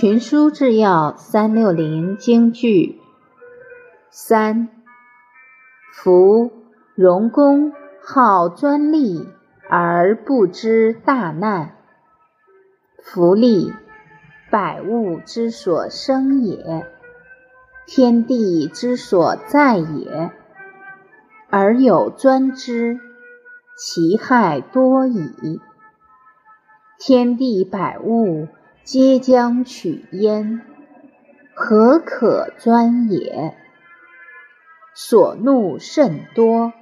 群书治要三六零京剧三，夫荣公好专利而不知大难，福利百物之所生也，天地之所在也，而有专之，其害多矣。天地百物皆将取焉，何可专也？所怒甚多，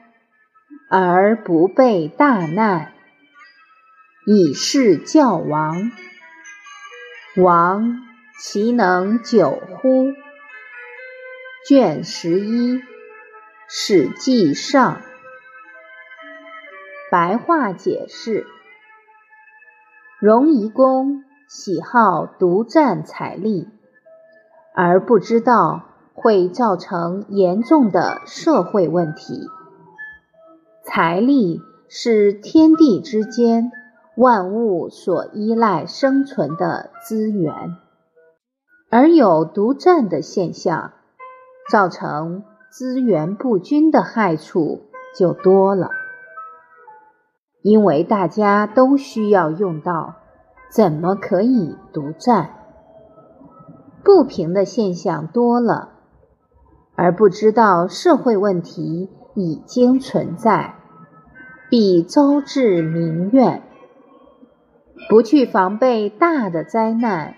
而不备大难，以示教王。王其能久乎？卷十一《史记上》白话解释。荣夷公喜好独占财力，而不知道会造成严重的社会问题。财力是天地之间万物所依赖生存的资源，而有独占的现象，造成资源不均的害处就多了。因为大家都需要用到，怎么可以独占？不平的现象多了，而不知道社会问题已经存在，必招致民怨。不去防备大的灾难，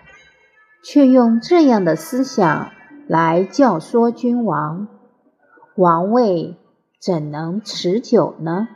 却用这样的思想来教唆君王，王位怎能持久呢？